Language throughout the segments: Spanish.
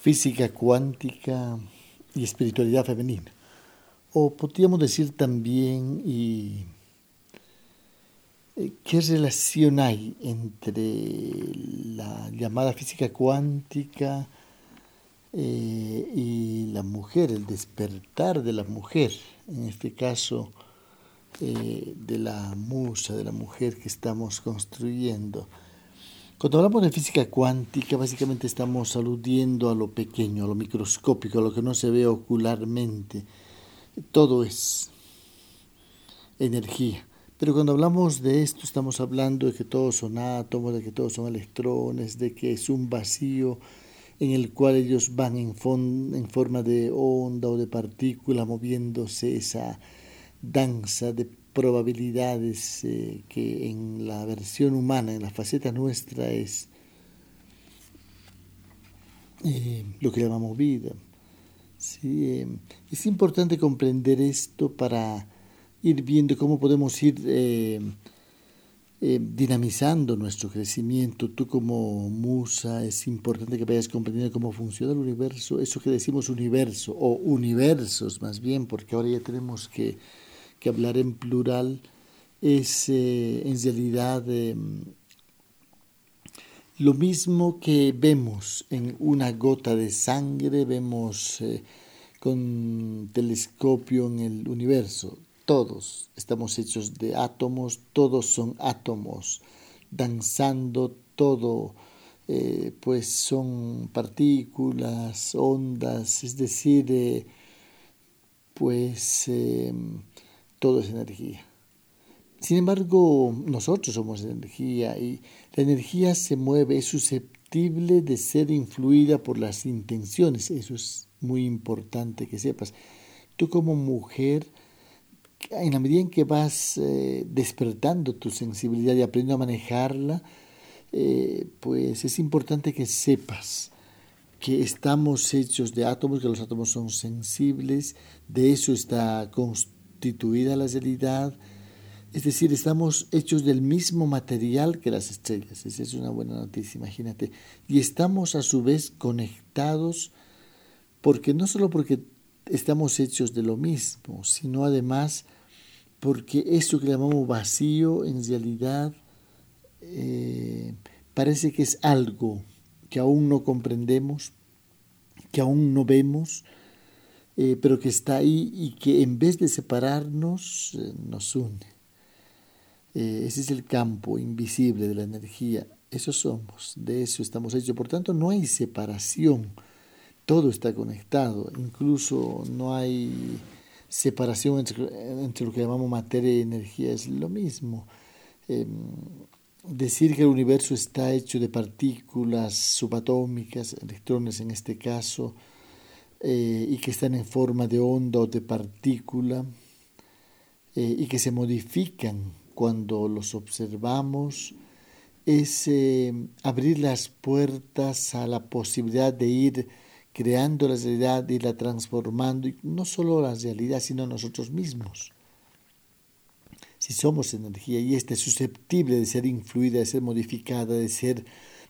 física cuántica y espiritualidad femenina. O podríamos decir también eh, qué relación hay entre la llamada física cuántica eh, y la mujer, el despertar de la mujer, en este caso eh, de la musa, de la mujer que estamos construyendo. Cuando hablamos de física cuántica, básicamente estamos aludiendo a lo pequeño, a lo microscópico, a lo que no se ve ocularmente. Todo es energía. Pero cuando hablamos de esto, estamos hablando de que todos son átomos, de que todos son electrones, de que es un vacío en el cual ellos van en, en forma de onda o de partícula moviéndose esa danza de probabilidades eh, que en la versión humana, en la faceta nuestra, es eh, lo que llamamos vida. ¿sí? Eh, es importante comprender esto para ir viendo cómo podemos ir dinamizando nuestro crecimiento. Tú como musa es importante que vayas comprendiendo cómo funciona el universo, eso que decimos universo, o universos más bien, porque ahora ya tenemos que que hablar en plural es eh, en realidad em, lo mismo que vemos en una gota de sangre, vemos eh, con telescopio en el universo. Todos estamos hechos de átomos, todos son átomos, danzando todo, eh, pues son partículas, ondas, es decir, pues em, todo es energía. Sin embargo, nosotros somos energía y la energía se mueve, es susceptible de ser influida por las intenciones. Eso es muy importante que sepas. Tú como mujer, en la medida en que vas eh, despertando tu sensibilidad y aprendiendo a manejarla, eh, pues es importante que sepas que estamos hechos de átomos, que los átomos son sensibles, de eso está construido constituida la realidad, es decir, estamos hechos del mismo material que las estrellas. Esa es una buena noticia, imagínate. Y estamos a su vez conectados porque no solo porque estamos hechos de lo mismo, sino además porque eso que llamamos vacío en realidad eh, parece que es algo que aún no comprendemos, que aún no vemos, eh, pero que está ahí y que en vez de separarnos eh, nos une. Eh, ese es el campo invisible de la energía. Eso somos, de eso estamos hechos. Por tanto, no hay separación. Todo está conectado. Incluso no hay separación entre, lo que llamamos materia y energía. Es lo mismo. Em, decir que el universo está hecho de partículas subatómicas, electrones en este caso, eh, y que están en forma de onda o de partícula eh, y que se modifican cuando los observamos, es eh, abrir las puertas a la posibilidad de ir creando la realidad, y la transformando, no solo la realidad, sino nosotros mismos. Si somos energía y esta es susceptible de ser influida, de ser modificada, de ser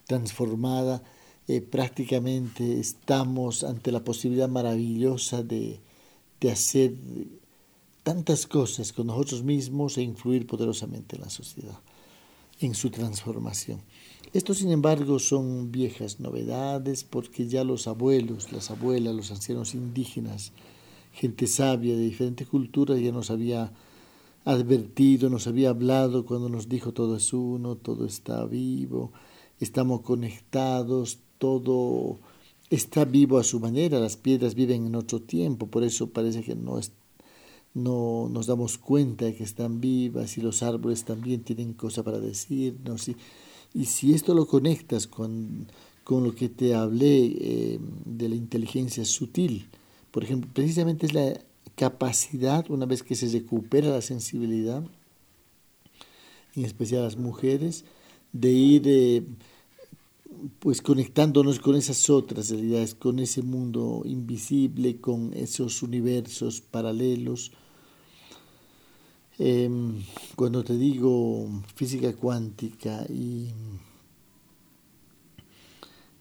transformada, eh, prácticamente estamos ante la posibilidad maravillosa de, de hacer tantas cosas con nosotros mismos e influir poderosamente en la sociedad, en su transformación. Esto, sin embargo, son viejas novedades porque ya los abuelos, las abuelas, los ancianos indígenas, gente sabia de diferentes culturas ya nos había advertido, nos había hablado cuando nos dijo todo es uno, todo está vivo, estamos conectados, todo está vivo a su manera, las piedras viven en otro tiempo, por eso parece que no, no nos damos cuenta de que están vivas y los árboles también tienen cosas para decirnos. Y, y si esto lo conectas con, con lo que te hablé eh, de la inteligencia sutil, por ejemplo, precisamente es la capacidad, una vez que se recupera la sensibilidad, en especial las mujeres, de ir... Eh, pues conectándonos con esas otras realidades, con ese mundo invisible, con esos universos paralelos. Em, cuando te digo física cuántica y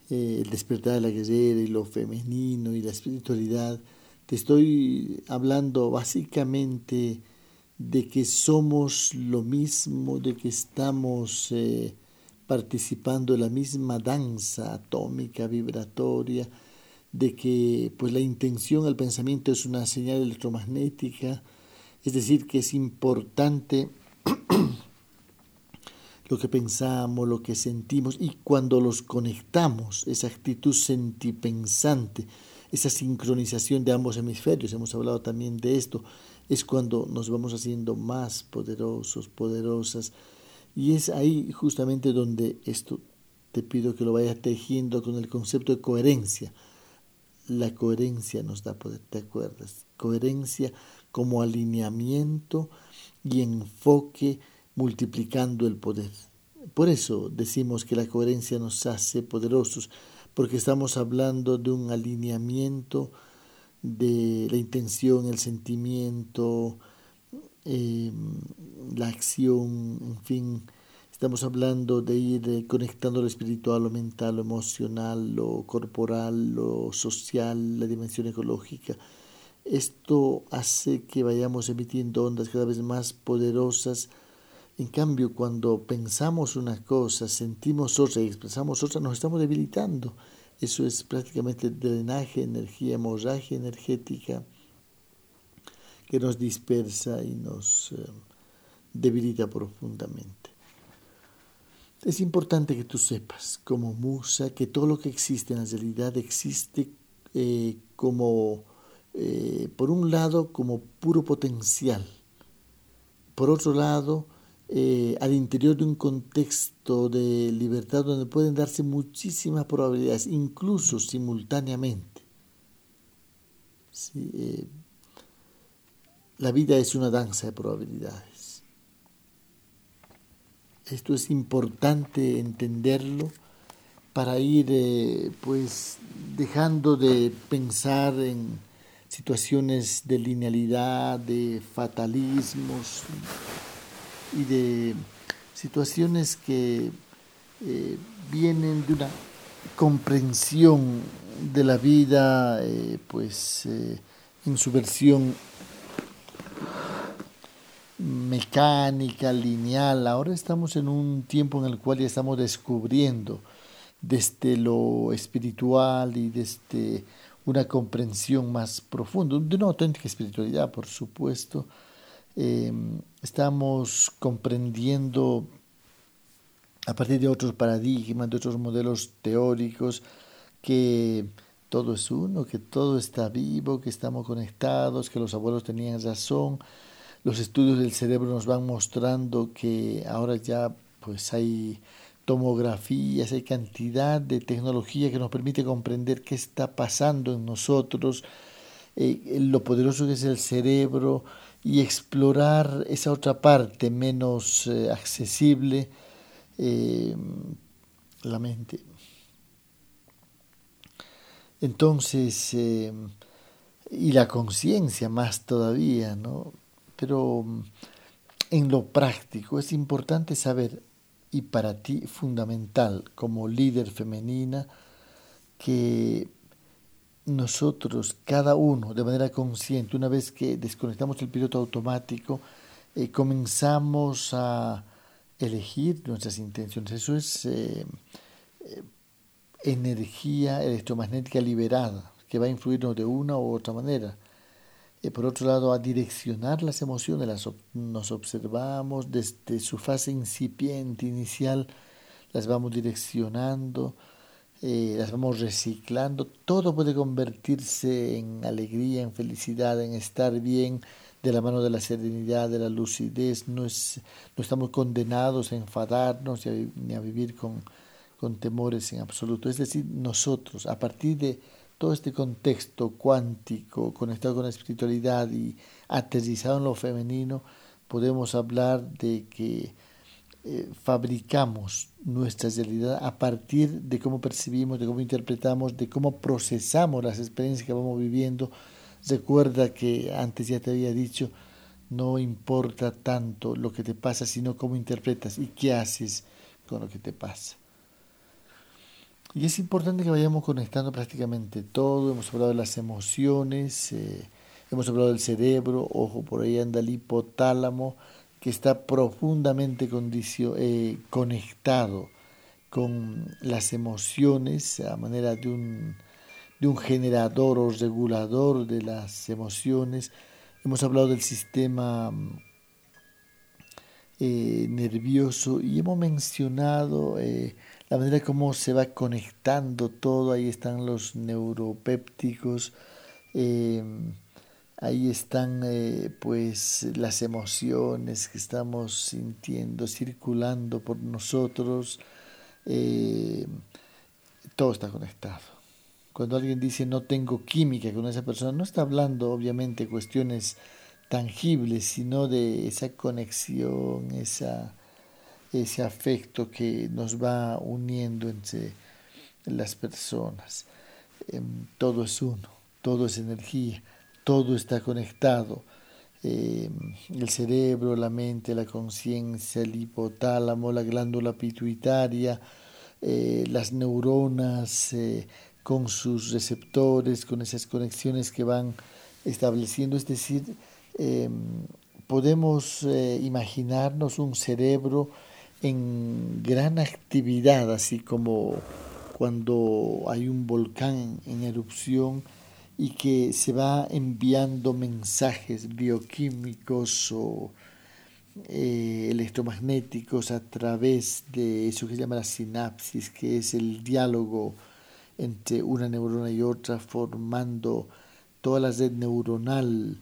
eh, el despertar de la guerrera y lo femenino y la espiritualidad, te estoy hablando básicamente de que somos lo mismo, de que estamos eh, participando en la misma danza atómica, vibratoria, de que pues la intención al pensamiento es una señal electromagnética, es decir, que es importante lo que pensamos, lo que sentimos, y cuando los conectamos, esa actitud sentipensante, esa sincronización de ambos hemisferios, hemos hablado también de esto, es cuando nos vamos haciendo más poderosos, poderosas, y es ahí justamente donde esto te pido que lo vayas tejiendo con el concepto de coherencia. La coherencia nos da poder, ¿te acuerdas? Coherencia como alineamiento y enfoque multiplicando el poder. Por eso decimos que la coherencia nos hace poderosos, porque estamos hablando de un alineamiento de la intención, el sentimiento, em, la acción, en fin, estamos hablando de ir conectando lo espiritual, lo mental, lo emocional, lo corporal, lo social, la dimensión ecológica. Esto hace que vayamos emitiendo ondas cada vez más poderosas. En cambio, cuando pensamos una cosa, sentimos otra y expresamos otra, nos estamos debilitando. Eso es prácticamente drenaje, energía, hemorragia energética que nos dispersa y nos eh, debilita profundamente. Es importante que tú sepas, como musa, que todo lo que existe en la realidad existe eh, como, eh, por un lado, como puro potencial. Por otro lado, al interior de un contexto de libertad donde pueden darse muchísimas probabilidades, incluso simultáneamente. Eh, la vida es una danza de probabilidades. Esto es importante entenderlo para ir eh, pues dejando de pensar en situaciones de linealidad, de fatalismos, y de situaciones que eh, vienen de una comprensión de la vida, eh, pues en su versión mecánica, lineal. Ahora estamos en un tiempo en el cual ya estamos descubriendo desde lo espiritual y desde una comprensión más profunda, de una auténtica espiritualidad, por supuesto, Em, estamos comprendiendo a partir de otros paradigmas, de otros modelos teóricos, que todo es uno, que todo está vivo, que estamos conectados, que los abuelos tenían razón. Los estudios del cerebro nos van mostrando que ahora ya pues hay tomografías, hay cantidad de tecnología que nos permite comprender qué está pasando en nosotros, eh, lo poderoso que es el cerebro, y explorar esa otra parte menos eh, accesible, eh, la mente. Entonces, eh, y la conciencia más todavía, ¿no? Pero mm, en lo práctico es importante saber, y para ti fundamental como líder femenina, que nosotros, cada uno, de manera consciente, una vez que desconectamos el piloto automático, eh, comenzamos a elegir nuestras intenciones. Eso es eh, eh, energía electromagnética liberada, que va a influirnos de una u otra manera. Por otro lado, a direccionar las emociones, las, nos observamos desde su fase incipiente, inicial, las vamos direccionando eh, las vamos reciclando, todo puede convertirse en alegría, en felicidad, en estar bien de la mano de la serenidad, de la lucidez, no, es, no estamos condenados a enfadarnos ni a vivir con, con temores en absoluto. Es decir, nosotros, a partir de todo este contexto cuántico, conectado con la espiritualidad y aterrizado en lo femenino, podemos hablar de que eh, fabricamos nuestra realidad a partir de cómo percibimos, de cómo interpretamos, de cómo procesamos las experiencias que vamos viviendo. Recuerda que antes ya te había dicho, no importa tanto lo que te pasa, sino cómo interpretas y qué haces con lo que te pasa. Y es importante que vayamos conectando prácticamente todo. Hemos hablado de las emociones, eh, hemos hablado del cerebro, ojo, por ahí anda el hipotálamo, que está profundamente eh, conectado con las emociones a manera de un, de un generador o regulador de las emociones. Hemos hablado del sistema eh, nervioso y hemos mencionado la manera como se va conectando todo, ahí están los neuropépticos, eh, ahí están pues las emociones que estamos sintiendo, circulando por nosotros, todo está conectado. Cuando alguien dice no tengo química con esa persona, no está hablando obviamente cuestiones tangible, sino de esa conexión, esa, ese afecto que nos va uniendo entre las personas. Em, todo es uno, todo es energía, todo está conectado. Em, el cerebro, la mente, la conciencia, el hipotálamo, la glándula pituitaria, eh, las neuronas eh, con sus receptores, con esas conexiones que van estableciendo, es decir, Em, podemos eh, imaginarnos un cerebro en gran actividad, así como cuando hay un volcán en erupción y que se va enviando mensajes bioquímicos o eh, electromagnéticos a través de eso que se llama la sinapsis, que es el diálogo entre una neurona y otra, formando toda la red neuronal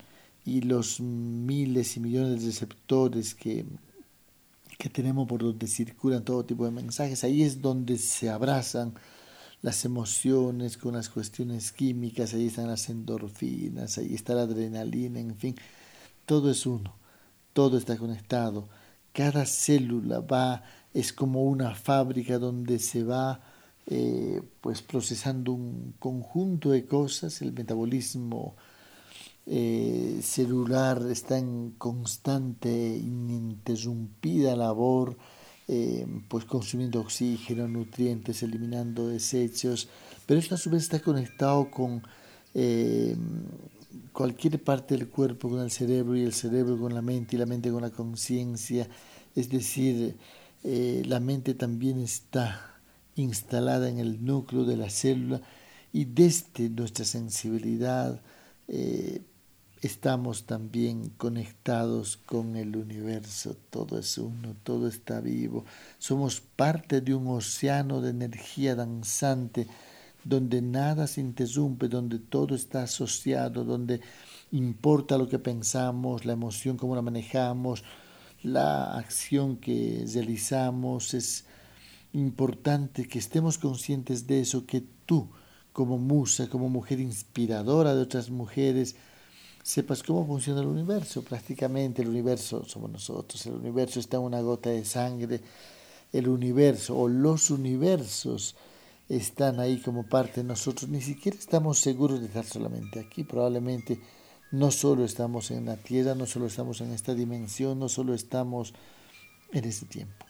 y los miles y millones de receptores que, que tenemos por donde circulan todo tipo de mensajes, ahí es donde se abrazan las emociones con las cuestiones químicas, ahí están las endorfinas, ahí está la adrenalina, en fin, todo es uno, todo está conectado, cada célula va, es como una fábrica donde se va eh, pues procesando un conjunto de cosas, el metabolismo eh, celular está en constante, ininterrumpida labor, eh, pues consumiendo oxígeno, nutrientes, eliminando desechos, pero esto a su vez está conectado con eh, cualquier parte del cuerpo, con el cerebro y el cerebro con la mente y la mente con la conciencia, es decir, la mente también está instalada en el núcleo de la célula y desde nuestra sensibilidad, estamos también conectados con el universo, todo es uno, todo está vivo, somos parte de un océano de energía danzante donde nada se interrumpe, donde todo está asociado, donde importa lo que pensamos, la emoción, cómo la manejamos, la acción que realizamos, es importante que estemos conscientes de eso, que tú como musa, como mujer inspiradora de otras mujeres, sepas cómo funciona el universo. Prácticamente el universo somos nosotros, el universo está en una gota de sangre, el universo o los universos están ahí como parte de nosotros. Ni siquiera estamos seguros de estar solamente aquí. Probablemente no solo estamos en la Tierra, no solo estamos en esta dimensión, no solo estamos en este tiempo.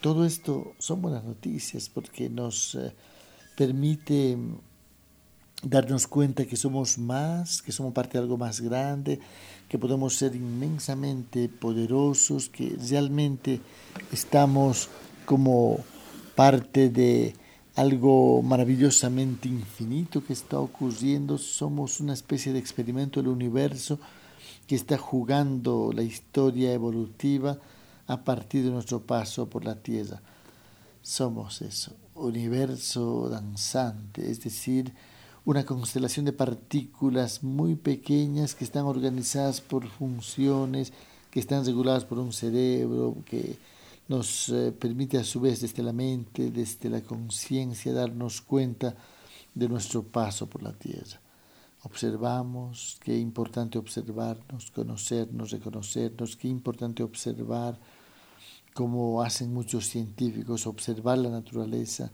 Todo esto son buenas noticias porque nos eh, permite darnos cuenta que somos más, que somos parte de algo más grande, que podemos ser inmensamente poderosos, que realmente estamos como parte de algo maravillosamente infinito que está ocurriendo, somos una especie de experimento del universo que está jugando la historia evolutiva a partir de nuestro paso por la Tierra. Somos eso, universo danzante, es decir, una constelación de partículas muy pequeñas que están organizadas por funciones, que están reguladas por un cerebro, que nos eh, permite a su vez desde la mente, desde la conciencia, darnos cuenta de nuestro paso por la Tierra. Observamos, qué importante observarnos, conocernos, reconocernos, qué importante observar, como hacen muchos científicos, observar la naturaleza,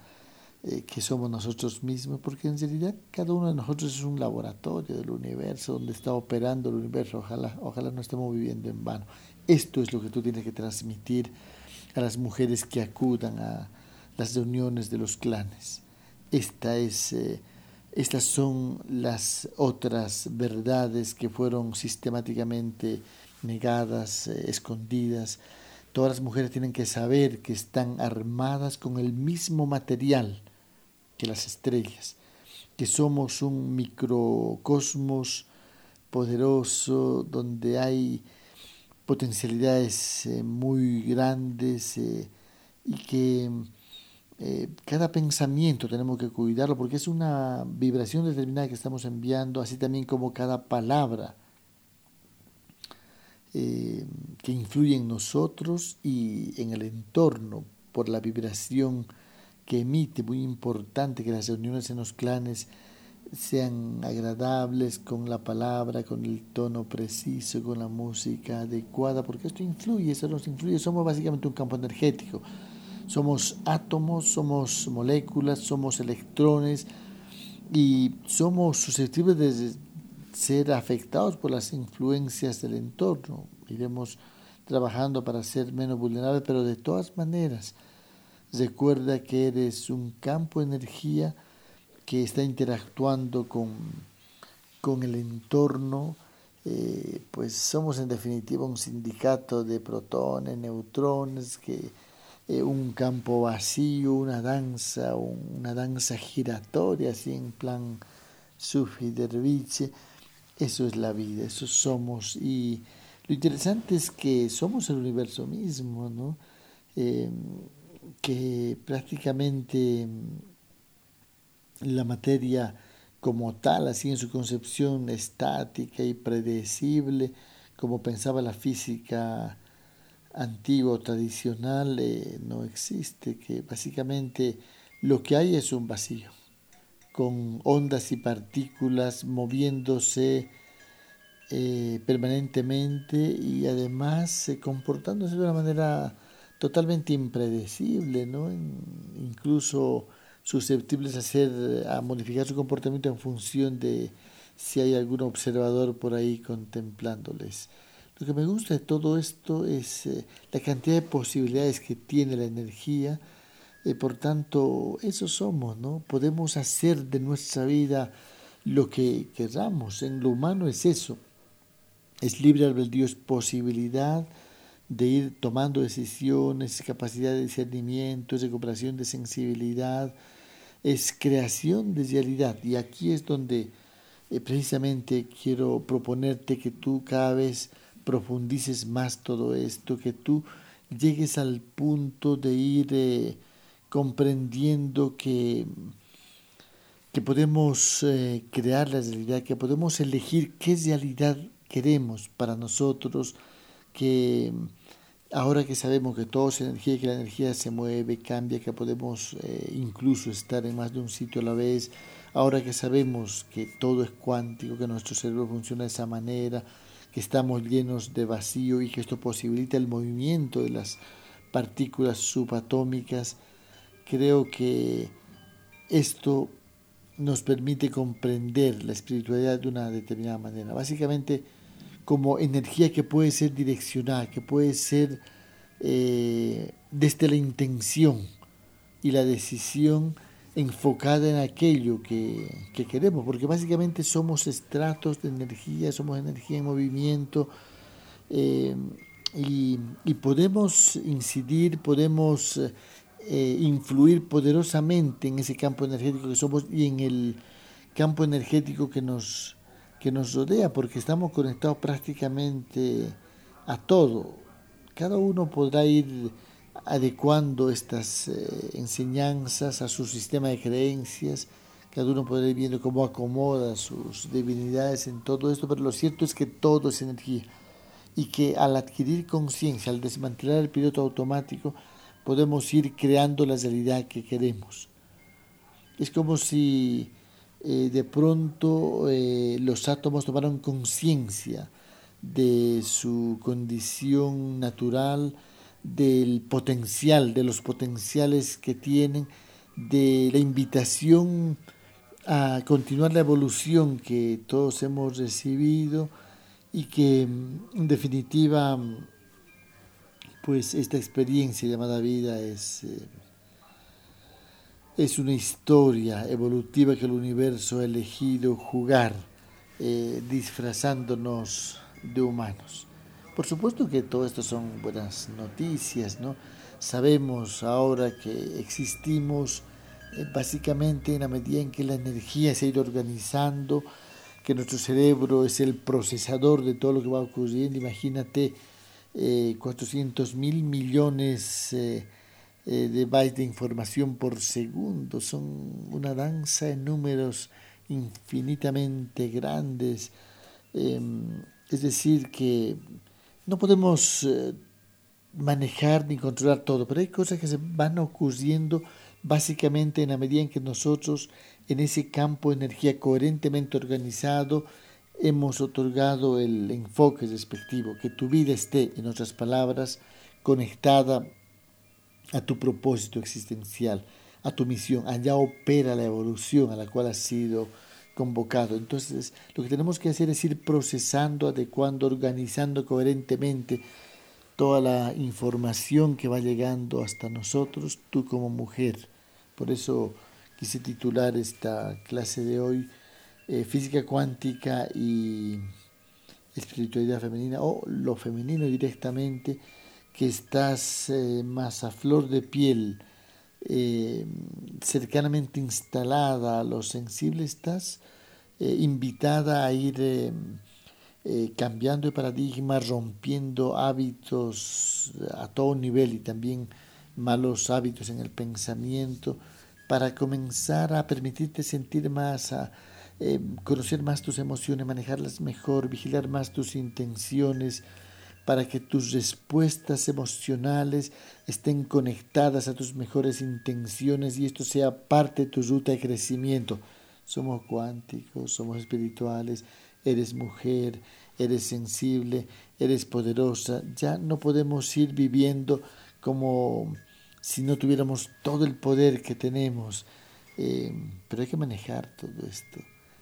eh, que somos nosotros mismos, porque en realidad cada uno de nosotros es un laboratorio del universo donde está operando el universo. Ojalá, ojalá no estemos viviendo en vano. Esto es lo que tú tienes que transmitir a las mujeres que acudan a las reuniones de los clanes. esta es, eh, estas son las otras verdades que fueron sistemáticamente negadas, eh, escondidas. Todas las mujeres tienen que saber que están armadas con el mismo material que las estrellas, que somos un microcosmos poderoso donde hay potencialidades eh, muy grandes y que eh, cada pensamiento tenemos que cuidarlo porque es una vibración determinada que estamos enviando, así también como cada palabra eh, que influye en nosotros y en el entorno por la vibración que emite, muy importante que las reuniones en los clanes sean agradables con la palabra, con el tono preciso, con la música adecuada, porque esto influye, eso nos influye, somos básicamente un campo energético. Somos átomos, somos moléculas, somos electrones y somos susceptibles de ser afectados por las influencias del entorno. Iremos trabajando para ser menos vulnerables, pero de todas maneras, recuerda que eres un campo de energía que está interactuando con, con el entorno, eh, pues somos en definitiva un sindicato de protones, neutrones, que eh, un campo vacío, una danza, una danza giratoria, así en plan Sufi Derviche. Eso es la vida, eso somos. Y lo interesante es que somos el universo mismo, ¿no? Em, que prácticamente la materia como tal, así en su concepción estática y predecible, como pensaba la física antiguo, tradicional, eh, no existe, que básicamente lo que hay es un vacío, con ondas y partículas moviéndose eh, permanentemente y además eh, comportándose de una manera totalmente impredecible, ¿no? incluso susceptibles a, hacer, a modificar su comportamiento en función de si hay algún observador por ahí contemplándoles. Lo que me gusta de todo esto es eh, la cantidad de posibilidades que tiene la energía. y por tanto, eso somos, ¿no? Podemos hacer de nuestra vida lo que queramos. En lo humano es eso. Es libre albedrío, es posibilidad de ir tomando decisiones, capacidad de discernimiento, recuperación de sensibilidad, es creación de realidad. Y aquí es donde eh, precisamente quiero proponerte que tú cada vez profundices más todo esto, que tú llegues al punto de ir eh, comprendiendo que, que podemos eh, crear la realidad, que podemos elegir qué realidad queremos para nosotros, que ahora que sabemos que todo es energía que la energía se mueve, cambia, que podemos eh, incluso estar en más de un sitio a la vez, ahora que sabemos que todo es cuántico, que nuestro cerebro funciona de esa manera, que estamos llenos de vacío y que esto posibilita el movimiento de las partículas subatómicas, creo que esto nos permite comprender la espiritualidad de una determinada manera. Básicamente como energía que puede ser direccionada, que puede ser eh, desde la intención y la decisión enfocada en aquello que, queremos, porque básicamente somos estratos de energía, somos energía en movimiento eh, y, podemos incidir, podemos eh, influir poderosamente en ese campo energético que somos y en el campo energético que nos, que nos rodea, porque estamos conectados prácticamente a todo. Cada uno podrá ir adecuando estas eh, enseñanzas a su sistema de creencias, cada uno podrá ir viendo cómo acomoda sus divinidades en todo esto, pero lo cierto es que todo es energía y que al adquirir conciencia, al desmantelar el piloto automático, podemos ir creando la realidad que queremos. Es como si eh, de pronto eh, los átomos tomaron conciencia de su condición natural, del potencial, de los potenciales que tienen, de la invitación a continuar la evolución que todos hemos recibido y que en definitiva pues esta experiencia llamada vida es, eh, es una historia evolutiva que el universo ha elegido jugar, eh, disfrazándonos de humanos. Por supuesto que todo esto son buenas noticias, ¿no? Sabemos ahora que existimos eh, básicamente en la medida en que la energía se ha ido organizando, que nuestro cerebro es el procesador de todo lo que va ocurriendo. Imagínate eh, 400 mil millones eh, eh, de bytes de información por segundo. Son una danza de números infinitamente grandes. Em, es decir, que no podemos eh, manejar ni controlar todo, pero hay cosas que se van ocurriendo básicamente en la medida en que nosotros en ese campo de energía coherentemente organizado hemos otorgado el enfoque respectivo, que tu vida esté, en otras palabras, conectada a tu propósito existencial, a tu misión. Allá opera la evolución a la cual has sido convocado. Entonces, lo que tenemos que hacer es ir procesando, adecuando, organizando coherentemente toda la información que va llegando hasta nosotros, tú como mujer. Por eso quise titular esta clase de hoy eh, Física cuántica y espiritualidad femenina, o lo femenino directamente, que estás eh, más a flor de piel, eh, cercanamente instalada a lo sensible, estás invitada a ir eh, cambiando de paradigma, rompiendo hábitos a todo nivel y también malos hábitos en el pensamiento, para comenzar a permitirte sentir más, a eh, conocer más tus emociones, manejarlas mejor, vigilar más tus intenciones, para que tus respuestas emocionales estén conectadas a tus mejores intenciones y esto sea parte de tu ruta de crecimiento. Somos cuánticos, somos espirituales, eres mujer, eres sensible, eres poderosa. Ya no podemos ir viviendo como si no tuviéramos todo el poder que tenemos. Eh, pero hay que manejar todo esto.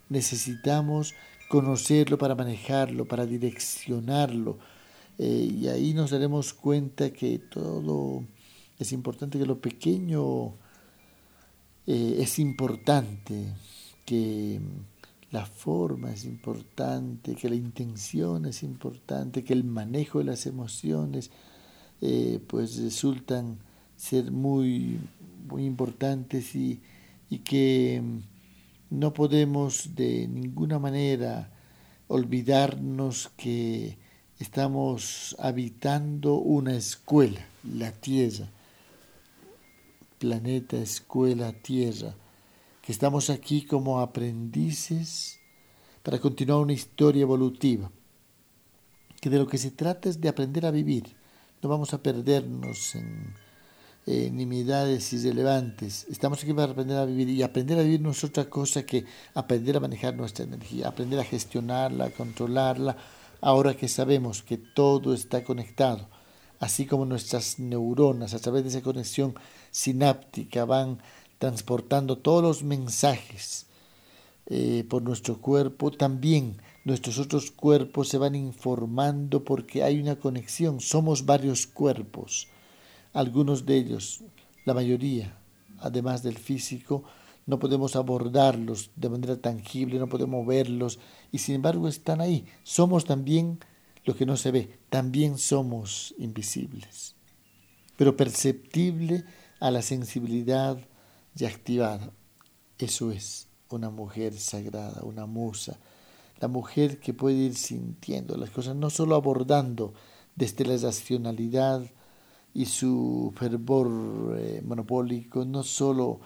Necesitamos conocerlo para manejarlo, para direccionarlo. Eh, y ahí nos daremos cuenta que todo es importante, que lo pequeño eh, es importante, que la forma es importante, que la intención es importante, que el manejo de las emociones eh, pues resultan ser muy, muy importantes y, y que no podemos de ninguna manera olvidarnos que estamos habitando una escuela, la Tierra, planeta, escuela, Tierra que estamos aquí como aprendices para continuar una historia evolutiva, que de lo que se trata es de aprender a vivir, no vamos a perdernos en, nimiedades irrelevantes, estamos aquí para aprender a vivir y aprender a vivir no es otra cosa que aprender a manejar nuestra energía, aprender a gestionarla, a controlarla, ahora que sabemos que todo está conectado, así como nuestras neuronas a través de esa conexión sináptica van transportando todos los mensajes eh, por nuestro cuerpo, también nuestros otros cuerpos se van informando porque hay una conexión, somos varios cuerpos, algunos de ellos, la mayoría, además del físico, no podemos abordarlos de manera tangible, no podemos verlos, y sin embargo están ahí. Somos también lo que no se ve, también somos invisibles, pero perceptible a la sensibilidad y activada. Eso es una mujer sagrada, una musa, la mujer que puede ir sintiendo las cosas, no solo abordando desde la racionalidad y su fervor eh, monopólico, no solo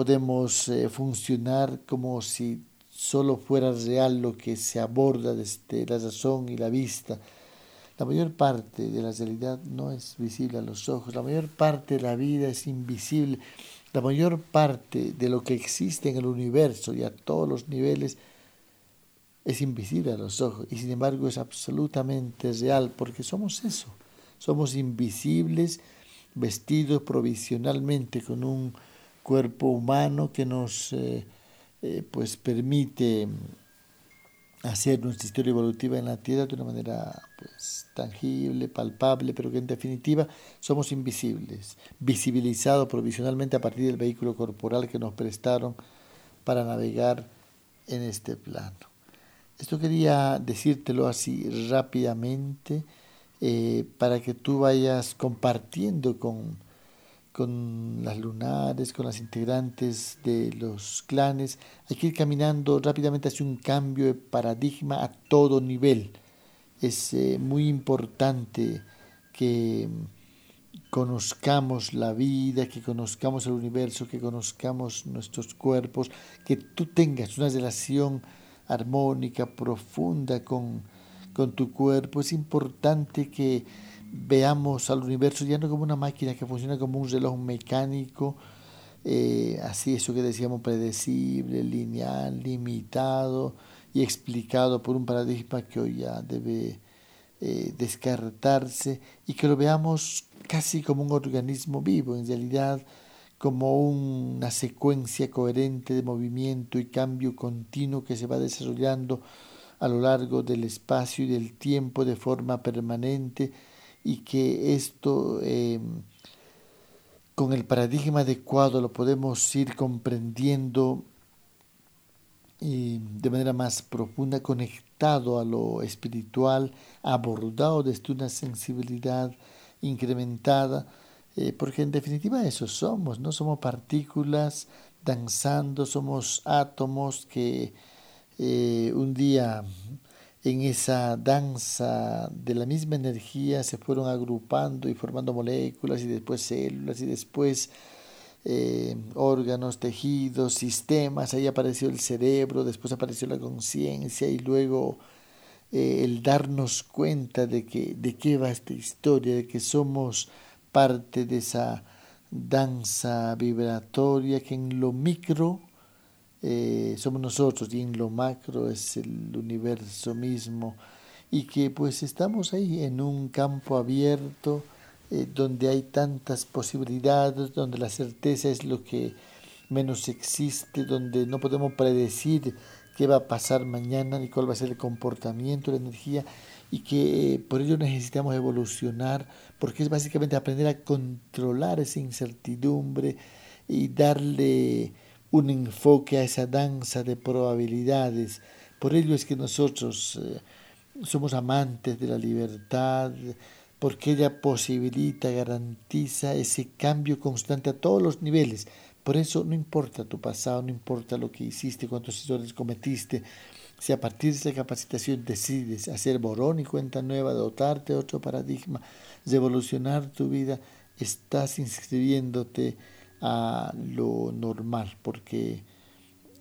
podemos eh, funcionar como si solo fuera real lo que se aborda desde la razón y la vista. La mayor parte de la realidad no es visible a los ojos, la mayor parte de la vida es invisible la mayor parte de lo que existe en el universo y a todos los niveles es invisible a los ojos y sin embargo es absolutamente real porque somos eso, somos invisibles vestidos provisionalmente con un cuerpo humano que nos eh, eh, pues permite hacer nuestra historia evolutiva en la Tierra de una manera pues, tangible, palpable, pero que en definitiva somos invisibles, visibilizados provisionalmente a partir del vehículo corporal que nos prestaron para navegar en este plano. Esto quería decírtelo así rápidamente eh, para que tú vayas compartiendo con, con las lunares, con las integrantes de los clanes. Hay que ir caminando rápidamente hacia un cambio de paradigma a todo nivel. Es eh, muy importante que conozcamos la vida, que conozcamos el universo, que conozcamos nuestros cuerpos, que tú tengas una relación armónica, profunda con, con tu cuerpo. Es importante que veamos al universo ya no como una máquina que funciona como un reloj mecánico, eh, así eso que decíamos predecible, lineal, limitado y explicado por un paradigma que hoy ya debe eh, descartarse y que lo veamos casi como un organismo vivo, en realidad como una secuencia coherente de movimiento y cambio continuo que se va desarrollando a lo largo del espacio y del tiempo de forma permanente y que esto em, con el paradigma adecuado lo podemos ir comprendiendo de manera más profunda, conectado a lo espiritual, abordado desde una sensibilidad incrementada, eh, porque en definitiva eso somos, no somos partículas danzando, somos átomos que eh, un día en esa danza de la misma energía se fueron agrupando y formando moléculas y después células y después eh, órganos, tejidos, sistemas, ahí apareció el cerebro, después apareció la conciencia y luego eh, el darnos cuenta de, que, de qué va esta historia, de que somos parte de esa danza vibratoria que en lo micro eh, somos nosotros y en lo macro es el universo mismo y que pues estamos ahí en un campo abierto eh, donde hay tantas posibilidades, donde la certeza es lo que menos existe, donde no podemos predecir qué va a pasar mañana ni cuál va a ser el comportamiento, la energía y que eh, por ello necesitamos evolucionar porque es básicamente aprender a controlar esa incertidumbre y darle un enfoque a esa danza de probabilidades. Por ello es que nosotros eh, somos amantes de la libertad, porque ella posibilita, garantiza ese cambio constante a todos los niveles. Por eso no importa tu pasado, no importa lo que hiciste, cuántos errores cometiste, si a partir de esa capacitación decides hacer borrón y cuenta nueva, dotarte de otro paradigma, revolucionar tu vida, estás inscribiéndote a lo normal, porque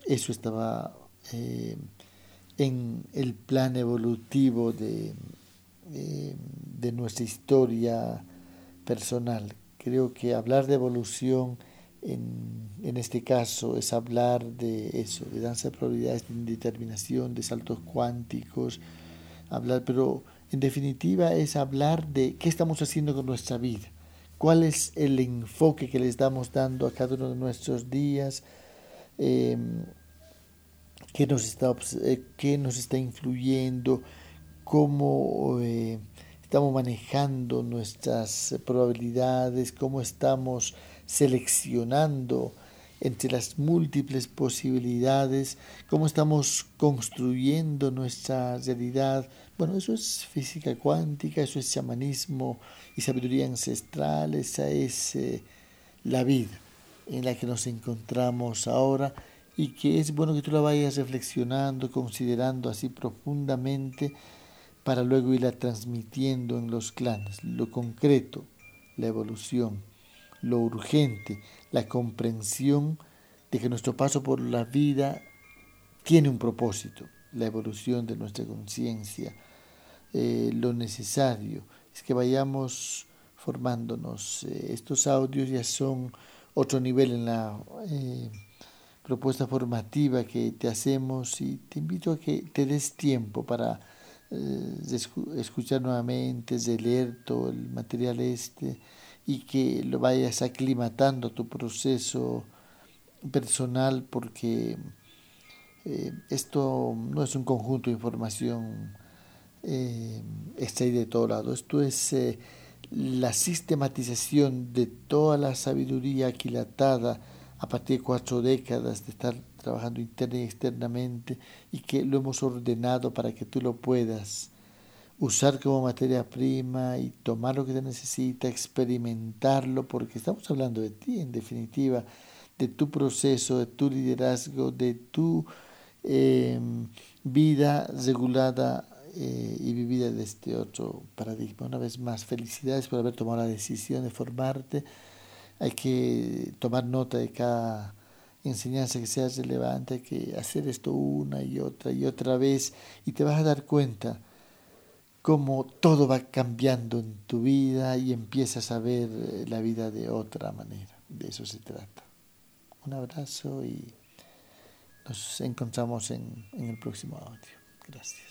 eso estaba eh, en el plan evolutivo de, eh, de nuestra historia personal. Creo que hablar de evolución en, en, este caso es hablar de eso, de danza de probabilidades, de indeterminación, de saltos cuánticos, hablar, pero en definitiva es hablar de qué estamos haciendo con nuestra vida cuál es el enfoque que le estamos dando a cada uno de nuestros días, em, qué, nos está, eh, qué nos está influyendo, cómo eh, estamos manejando nuestras probabilidades, cómo estamos seleccionando entre las múltiples posibilidades, cómo estamos construyendo nuestra realidad. Bueno, eso es física cuántica, eso es chamanismo y sabiduría ancestral, esa es eh, la vida en la que nos encontramos ahora y que es bueno que tú la vayas reflexionando, considerando así profundamente para luego irla transmitiendo en los clanes, lo concreto, la evolución, lo urgente, la comprensión de que nuestro paso por la vida tiene un propósito, la evolución de nuestra conciencia, eh, lo necesario es que vayamos formándonos. Eh, estos audios ya son otro nivel en la eh, propuesta formativa que te hacemos y te invito a que te des tiempo para escuchar nuevamente, de leer todo el material este y que lo vayas aclimatando a tu proceso personal porque Eh, esto no es un conjunto de información eh, extraída de todo lado, esto es eh, la sistematización de toda la sabiduría aquilatada a partir de cuatro décadas de estar trabajando interna y externamente y que lo hemos ordenado para que tú lo puedas usar como materia prima y tomar lo que te necesita, experimentarlo, porque estamos hablando de ti en definitiva, de tu proceso, de tu liderazgo, de tu em, vida regulada eh, y vivida de este otro paradigma. Una vez más, felicidades por haber tomado la decisión de formarte. Hay que tomar nota de cada enseñanza que sea relevante, hay que hacer esto una y otra y otra vez y te vas a dar cuenta cómo todo va cambiando en tu vida y empiezas a ver eh, la vida de otra manera. De eso se trata. Un abrazo y nos encontramos en, en el próximo audio. Gracias.